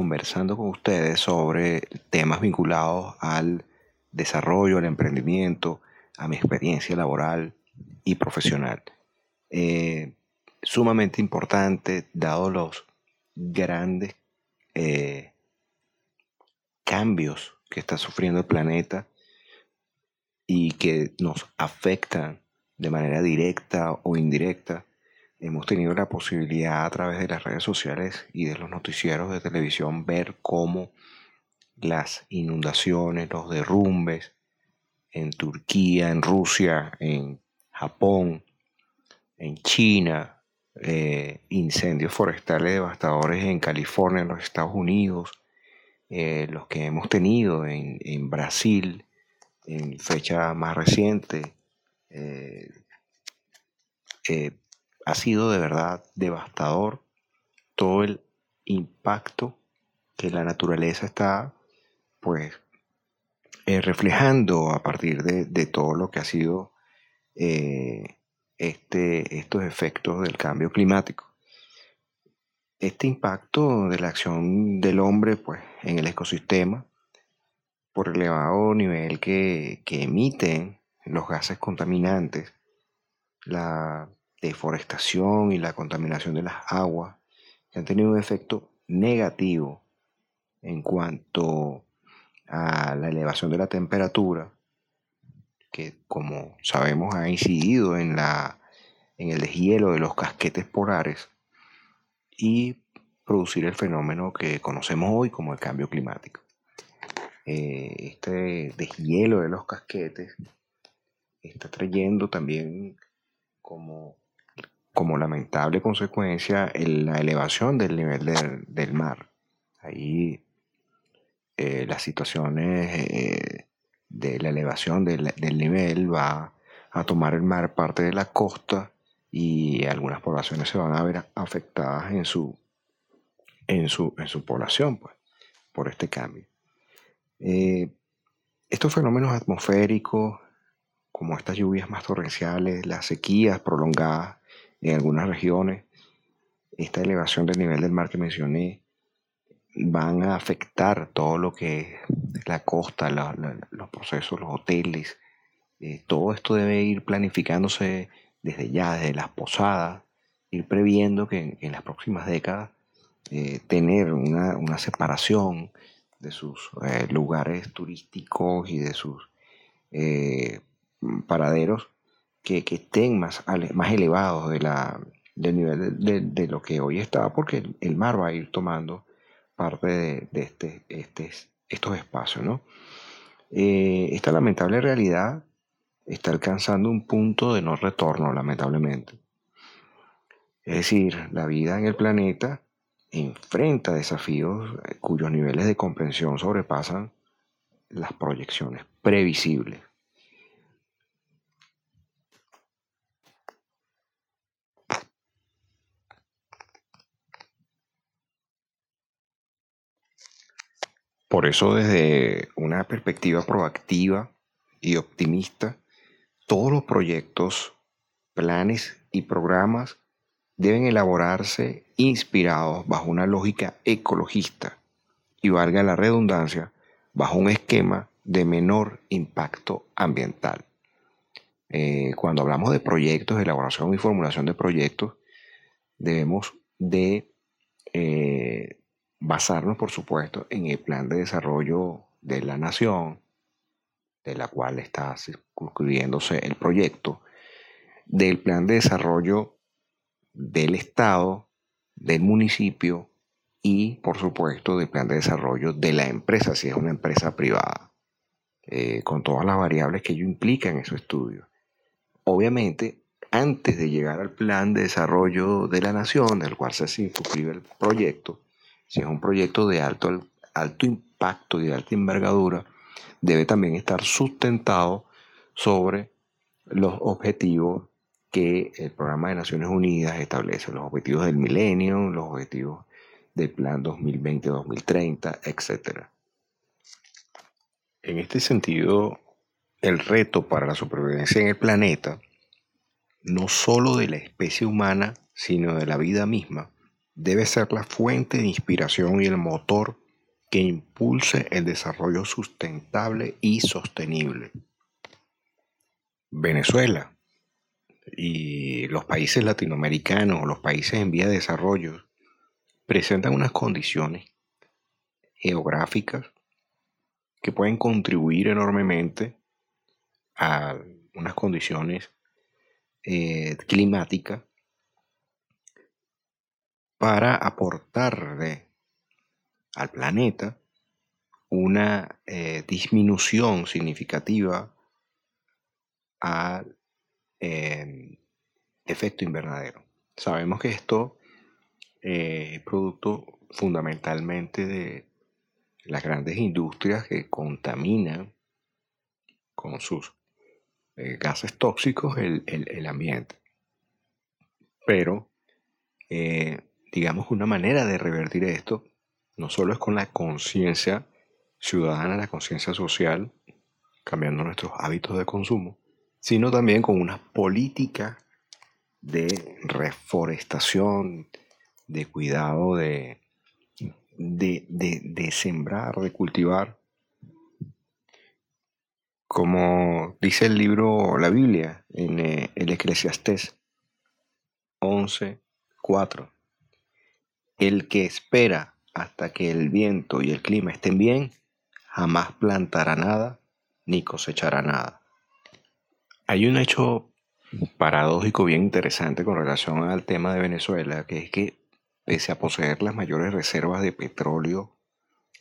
conversando con ustedes sobre temas vinculados al desarrollo, al emprendimiento, a mi experiencia laboral y profesional. Eh, sumamente importante, dado los grandes eh, cambios que está sufriendo el planeta y que nos afectan de manera directa o indirecta. Hemos tenido la posibilidad a través de las redes sociales y de los noticieros de televisión ver cómo las inundaciones, los derrumbes en Turquía, en Rusia, en Japón, en China, eh, incendios forestales devastadores en California, en los Estados Unidos, eh, los que hemos tenido en, Brasil en fecha más reciente. Eh, ha sido de verdad devastador todo el impacto que la naturaleza está pues reflejando a partir de, todo lo que ha sido este, estos efectos del cambio climático. Este impacto de la acción del hombre pues, en el ecosistema, por el elevado nivel que, que emiten los gases contaminantes, la deforestación y la contaminación de las aguas, que han tenido un efecto negativo en cuanto a la elevación de la temperatura, que como sabemos ha incidido en, la, en el deshielo de los casquetes polares y producir el fenómeno que conocemos hoy como el cambio climático. Eh, este deshielo de los casquetes está trayendo también como, como lamentable consecuencia la elevación del nivel del, mar. Ahí eh, las situaciones eh, de la elevación del, nivel va a tomar el mar parte de la costa y algunas poblaciones se van a ver afectadas en su, en su, en su población pues, por este cambio. Eh, estos fenómenos atmosféricos, como estas lluvias más torrenciales, las sequías prolongadas en algunas regiones, esta elevación del nivel del mar que mencioné, van a afectar todo lo que es la costa, los procesos, los hoteles. Eh, todo esto debe ir planificándose desde ya, desde las posadas, ir previendo que en, las próximas décadas eh, tener una, separación de sus eh, lugares turísticos y de sus paraderos que, estén más, más elevados de la, del nivel de, lo que hoy está, porque el mar va a ir tomando parte de, este, este, estos espacios. ¿no? Eh, esta lamentable realidad está alcanzando un punto de no retorno, lamentablemente. Es decir, la vida en el planeta enfrenta desafíos eh, cuyos niveles de comprensión sobrepasan las proyecciones previsibles. Por eso desde una perspectiva proactiva y optimista, todos los proyectos, planes y programas deben elaborarse inspirados bajo una lógica ecologista y valga la redundancia, bajo un esquema de menor impacto ambiental. Eh, cuando hablamos de proyectos, de elaboración y formulación de proyectos, debemos de eh, basarnos, por supuesto, en el plan de desarrollo de la nación, de la cual está circunscribiéndose el proyecto, del plan de desarrollo del Estado, del municipio y, por supuesto, del plan de desarrollo de la empresa, si es una empresa privada, eh, con todas las variables que ello implica en su estudio. Obviamente, antes de llegar al plan de desarrollo de la nación, del cual se circunscribe el proyecto, si es un proyecto de alto, alto impacto y de alta envergadura, debe también estar sustentado sobre los objetivos que el Programa de Naciones Unidas establece, los objetivos del milenio, los objetivos del Plan 2020-2030, etc. En este sentido, el reto para la supervivencia en el planeta, no solo de la especie humana, sino de la vida misma, debe ser la fuente de inspiración y el motor que impulse el desarrollo sustentable y sostenible. Venezuela y los países latinoamericanos, los países en vía de desarrollo, presentan unas condiciones geográficas que pueden contribuir enormemente a unas condiciones eh, climáticas para aportarle al planeta una eh, disminución significativa al em, efecto invernadero. Sabemos que esto eh, es producto fundamentalmente de las grandes industrias que contaminan con sus eh, gases tóxicos el, ambiente. Pero, digamos, una manera de revertir esto no solo es con la conciencia ciudadana, la conciencia social, cambiando nuestros hábitos de consumo, sino también con una política de reforestación, de cuidado de, de, sembrar, de cultivar. Como dice el libro, la Biblia, en eh, el Eclesiastés 11, 4. El que espera hasta que el viento y el clima estén bien, jamás plantará nada ni cosechará nada. Hay un hecho paradójico bien interesante con relación al tema de Venezuela, que es que pese a poseer las mayores reservas de petróleo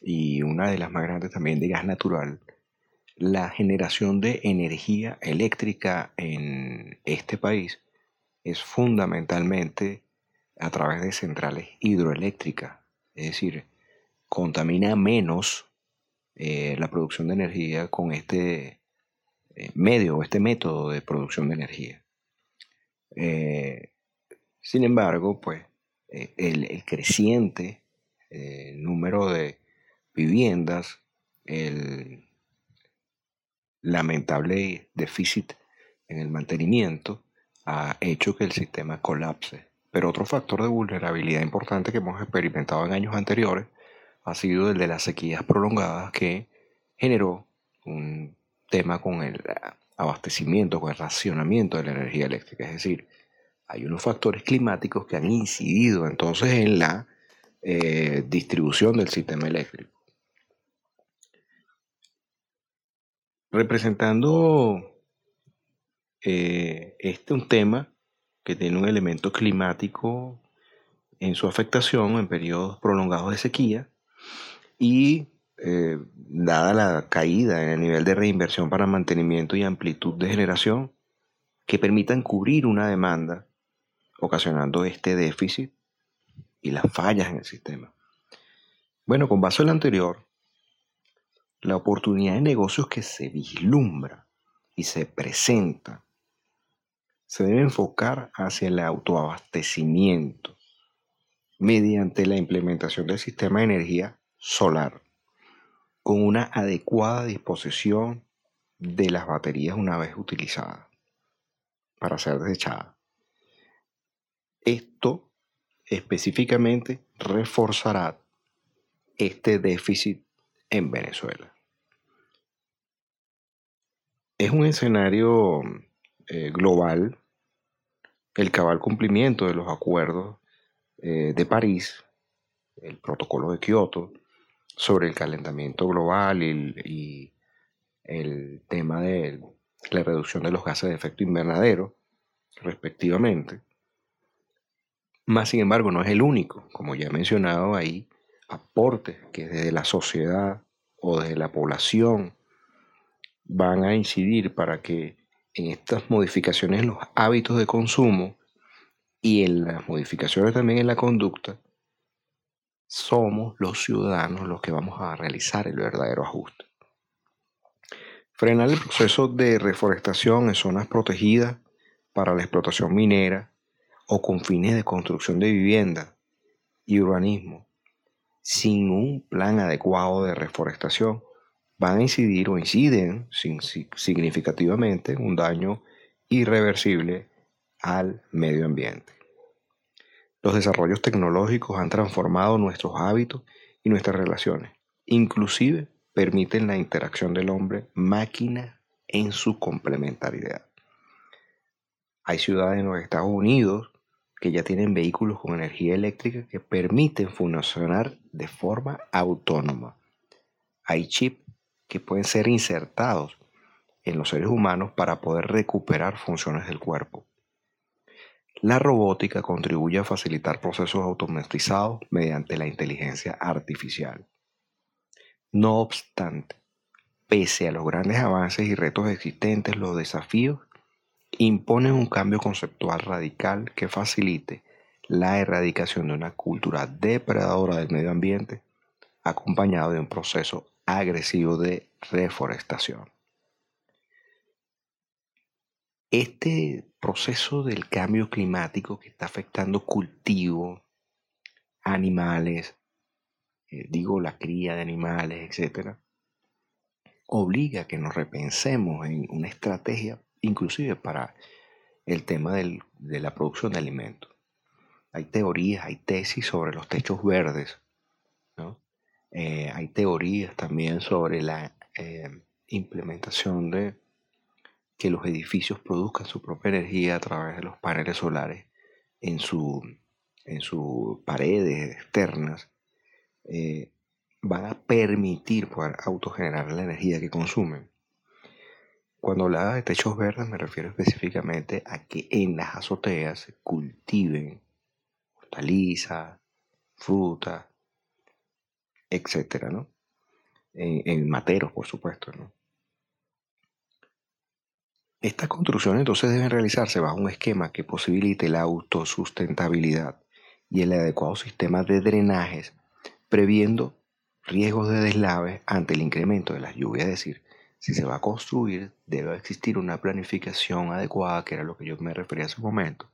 y una de las más grandes también de gas natural, la generación de energía eléctrica en este país es fundamentalmente a través de centrales hidroeléctricas, es decir, contamina menos eh, la producción de energía con este eh, medio o este método de producción de energía. Eh, sin embargo, pues el, creciente número de viviendas, el lamentable déficit en el mantenimiento ha hecho que el sistema colapse. Pero otro factor de vulnerabilidad importante que hemos experimentado en años anteriores ha sido el de las sequías prolongadas que generó un tema con el abastecimiento, con el racionamiento de la energía eléctrica. Es decir, hay unos factores climáticos que han incidido entonces en la eh, distribución del sistema eléctrico. Representando eh, este un tema que tiene un elemento climático en su afectación en periodos prolongados de sequía y eh, dada la caída en el nivel de reinversión para mantenimiento y amplitud de generación que permitan cubrir una demanda ocasionando este déficit y las fallas en el sistema. Bueno, con base en lo anterior, la oportunidad de negocios que se vislumbra y se presenta se debe enfocar hacia el autoabastecimiento mediante la implementación del sistema de energía solar con una adecuada disposición de las baterías una vez utilizadas para ser desechadas. Esto específicamente reforzará este déficit en Venezuela. Es un escenario eh, global el cabal cumplimiento de los acuerdos eh, de París, el protocolo de Kioto, sobre el calentamiento global y el tema de la reducción de los gases de efecto invernadero, respectivamente, más sin embargo, no es el único. Como ya he mencionado, hay aportes que desde la sociedad o desde la población van a incidir para que en estas modificaciones en los hábitos de consumo y en las modificaciones también en la conducta, somos los ciudadanos los que vamos a realizar el verdadero ajuste. Frenar el proceso de reforestación en zonas protegidas para la explotación minera o con fines de construcción de vivienda y urbanismo sin un plan adecuado de reforestación van a incidir o inciden significativamente en un daño irreversible al medio ambiente. Los desarrollos tecnológicos han transformado nuestros hábitos y nuestras relaciones. Inclusive permiten la interacción del hombre-máquina en su complementariedad. Hay ciudades en los Estados Unidos que ya tienen vehículos con energía eléctrica que permiten funcionar de forma autónoma. Hay chips que pueden ser insertados en los seres humanos para poder recuperar funciones del cuerpo. La robótica contribuye a facilitar procesos automatizados mediante la inteligencia artificial. No obstante, pese a los grandes avances y retos existentes, los desafíos imponen un cambio conceptual radical que facilite la erradicación de una cultura depredadora del medio ambiente acompañado de un proceso agresivo de reforestación. Este proceso del cambio climático que está afectando cultivos, animales, eh, digo la cría de animales, etc., obliga a que nos repensemos en una estrategia inclusive para el tema de la producción de alimentos. Hay teorías, hay tesis sobre los techos verdes, eh, hay teorías también sobre la eh, implementación de que los edificios produzcan su propia energía a través de los paneles solares en, su, en sus paredes externas, eh, van a permitir poder autogenerar la energía que consumen. Cuando hablaba de techos verdes me refiero específicamente a que en las azoteas se cultiven hortalizas, frutas, etcétera, ¿no? En, en materos, por supuesto, ¿no? Estas construcciones entonces deben realizarse bajo un esquema que posibilite la autosustentabilidad y el adecuado sistema de drenajes, previendo riesgos de deslaves ante el incremento de las lluvias. Es decir, si se va a construir, debe existir una planificación adecuada, que era lo que yo me refería hace un momento,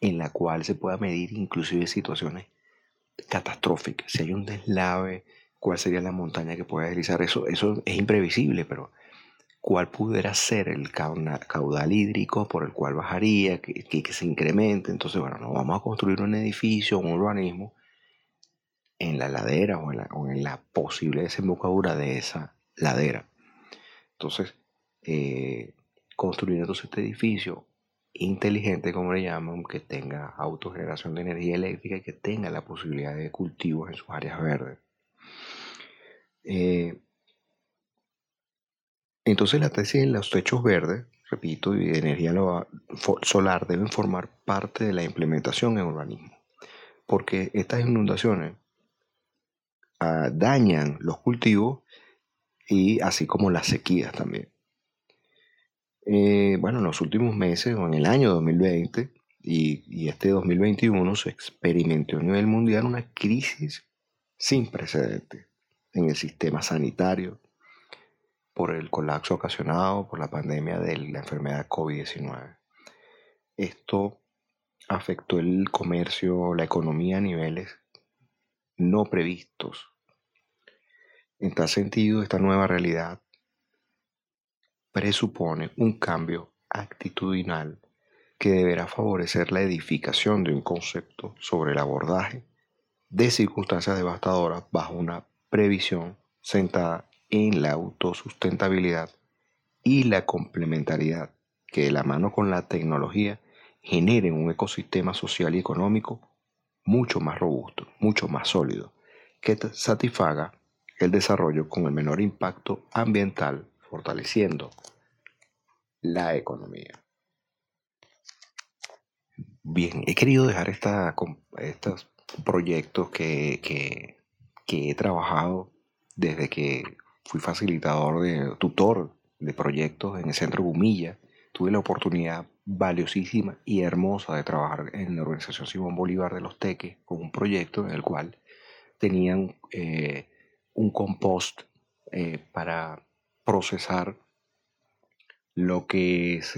en la cual se pueda medir inclusive situaciones catastróficas. Si hay un deslave, cuál sería la montaña que puede deslizar. Eso, eso es imprevisible, pero cuál pudiera ser el caudal hídrico por el cual bajaría, que, que, se incremente. Entonces, bueno, no vamos a construir un edificio, un urbanismo en la ladera o en la, posible desembocadura de esa ladera. Entonces, eh, construir entonces este edificio inteligente, como le llaman, que tenga autogeneración de energía eléctrica y que tenga la posibilidad de cultivos en sus áreas verdes. Eh, entonces la tesis en los techos verdes, repito, y de energía solar deben formar parte de la implementación en urbanismo, porque estas inundaciones ah, dañan los cultivos y así como las sequías también. Eh, bueno, en los últimos meses o en el año 2020 y, y este 2021 se experimentó a nivel mundial una crisis sin precedentes en el sistema sanitario, por el colapso ocasionado por la pandemia de la enfermedad COVID-19. Esto afectó el comercio, la economía a niveles no previstos. En tal sentido, esta nueva realidad presupone un cambio actitudinal que deberá favorecer la edificación de un concepto sobre el abordaje de circunstancias devastadoras bajo una previsión sentada en la autosustentabilidad y la complementariedad que de la mano con la tecnología generen un ecosistema social y económico mucho más robusto, mucho más sólido, que satisfaga el desarrollo con el menor impacto ambiental, fortaleciendo la economía. Bien, he querido dejar estos proyectos que, que he trabajado desde que fui facilitador de tutor de proyectos en el centro Gumilla. Tuve la oportunidad valiosísima y hermosa de trabajar en la organización Simón Bolívar de los Teques con un proyecto en el cual tenían eh, un compost eh, para procesar lo que es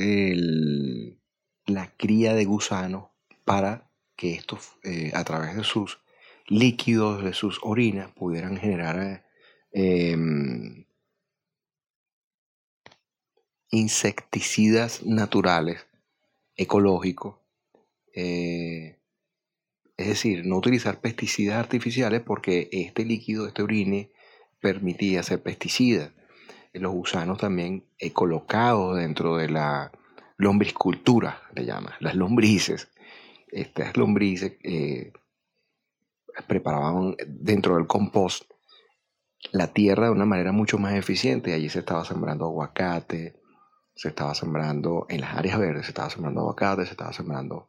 la cría de gusanos para que estos eh, a través de sus líquidos, de sus orinas, pudieran generar Em, insecticidas naturales, ecológicos, eh, Es decir, no utilizar pesticidas artificiales porque este líquido, este orine, permitía ser pesticida. Los gusanos también he colocado dentro de la lombrizcultura, le llama, las lombrices. Estas lombrices eh, preparaban dentro del compost la tierra de una manera mucho más eficiente. Allí se estaba sembrando aguacate, se estaba sembrando en las áreas verdes, se estaba sembrando aguacate, se estaba sembrando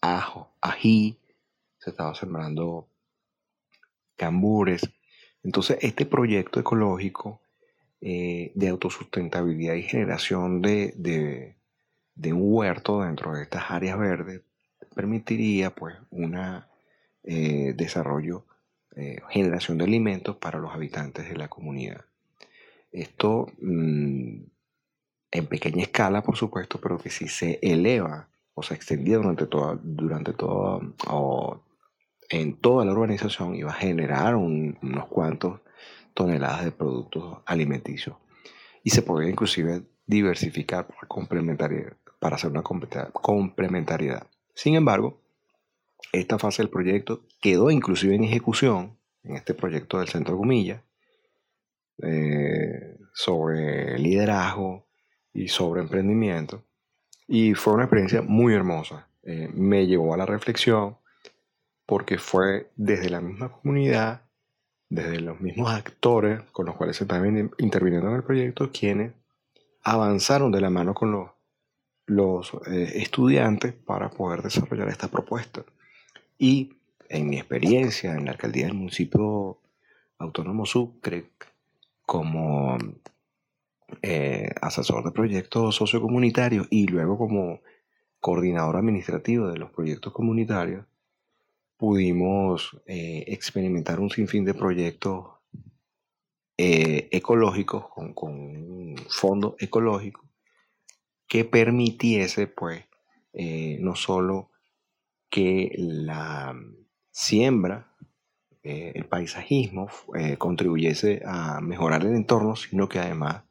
ajo, ají, se estaba sembrando cambures. Entonces, este proyecto ecológico eh, de autosustentabilidad y generación de, un huerto dentro de estas áreas verdes permitiría pues un eh, desarrollo, eh, generación de alimentos para los habitantes de la comunidad. Esto mm, en pequeña escala, por supuesto, pero que si se eleva o se extendía durante toda, durante toda, o en toda la urbanización, iba a generar unos cuantos toneladas de productos alimenticios. Y se podría inclusive diversificar para, complementariedad, para hacer una complementariedad. Sin embargo, esta fase del proyecto quedó inclusive en ejecución, en este proyecto del Centro Gumilla, eh, sobre liderazgo y sobre emprendimiento. Y fue una experiencia muy hermosa. Eh, me llevó a la reflexión porque fue desde la misma comunidad, desde los mismos actores con los cuales se estaban interviniendo en el proyecto, quienes avanzaron de la mano con los, los eh, estudiantes para poder desarrollar esta propuesta. Y en mi experiencia en la alcaldía del municipio autónomo Sucre, como eh, asesor de proyectos sociocomunitarios y luego como coordinador administrativo de los proyectos comunitarios, pudimos eh, experimentar un sinfín de proyectos eh, ecológicos con, con, un fondo ecológico que permitiese pues no solo que la siembra, el paisajismo contribuyese a mejorar el entorno, sino que además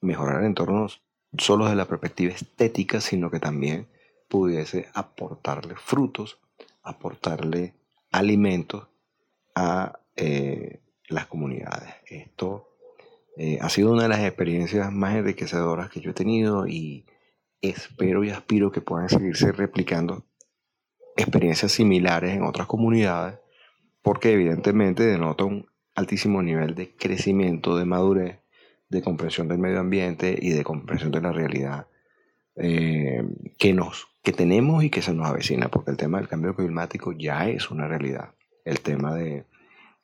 mejorar entornos solo desde la perspectiva estética, sino que también pudiese aportarle frutos, aportarle alimentos a eh, las comunidades. Esto eh, ha sido una de las experiencias más enriquecedoras que yo he tenido y espero y aspiro que puedan seguirse replicando experiencias similares en otras comunidades, porque evidentemente denota un altísimo nivel de crecimiento, de madurez de comprensión del medio ambiente y de comprensión de la realidad eh, que, nos, que tenemos y que se nos avecina, porque el tema del cambio climático ya es una realidad. El tema de,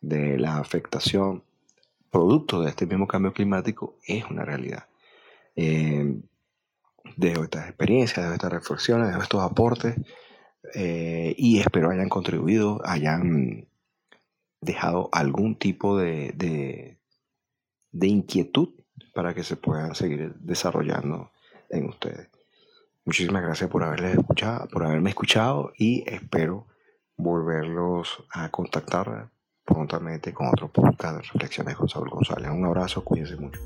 la afectación producto de este mismo cambio climático es una realidad. Eh, dejo estas experiencias, dejo estas reflexiones, dejo estos aportes eh, y espero hayan contribuido, hayan dejado algún tipo de, de inquietud para que se puedan seguir desarrollando en ustedes. Muchísimas gracias por, haberles escuchado, por haberme escuchado y espero volverlos a contactar prontamente con otro podcast de Reflexiones con Saúl González. Un abrazo, cuídense mucho.